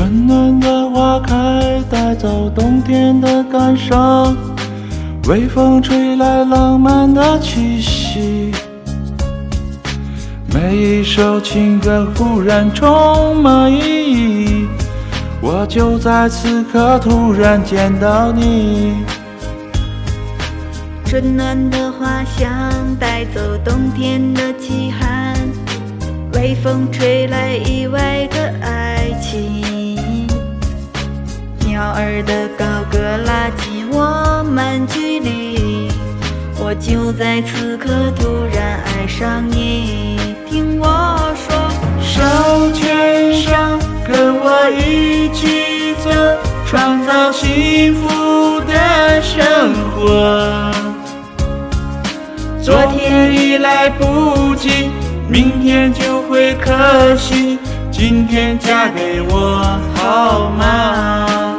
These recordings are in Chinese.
春暖的花开，带走冬天的感伤。微风吹来浪漫的气息，每一首情歌忽然充满意义。我就在此刻突然见到你，春暖的花香带走冬天的凄寒，微风吹来意外的爱的高歌拉近我们距离，我就在此刻突然爱上你，听我说，手牵手，跟我一起走，创造幸福的生活。昨天已来不及，明天就会可惜，今天嫁给我好吗？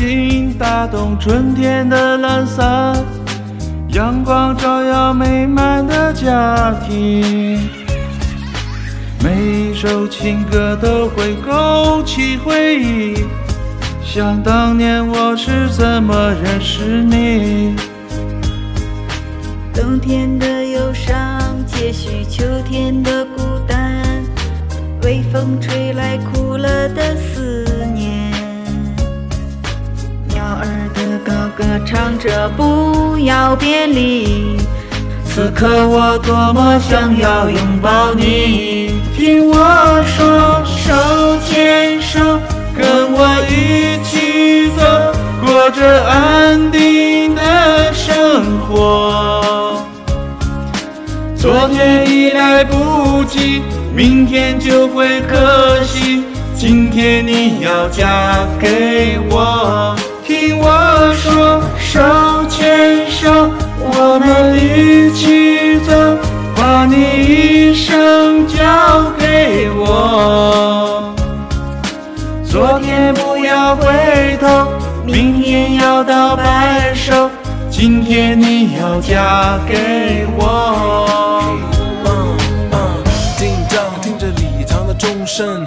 心打动春天的懒散，阳光照耀美满的家庭。每一首情歌都会勾起回忆，想当年我是怎么认识你。冬天的忧伤接续秋天的孤单，微风吹来苦了的唱着不要别离，此刻我多么想要拥抱你，听我说，手牵手，跟我一起走，过着安定的生活。昨天已来不及，明天就会可惜，今天你要嫁给我。听我说，手牵手，我们一起走，把你一生交给我。昨天不要回头，明天要到白首，今天你要嫁给我。听着礼堂的钟声，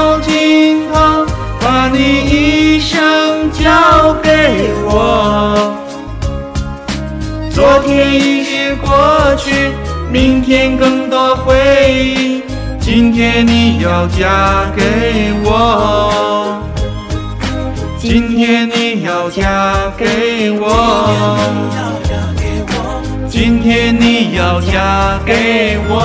天已经过去，明天更多回忆，今天你要嫁给我。今天你要嫁给我。今天你要嫁给我。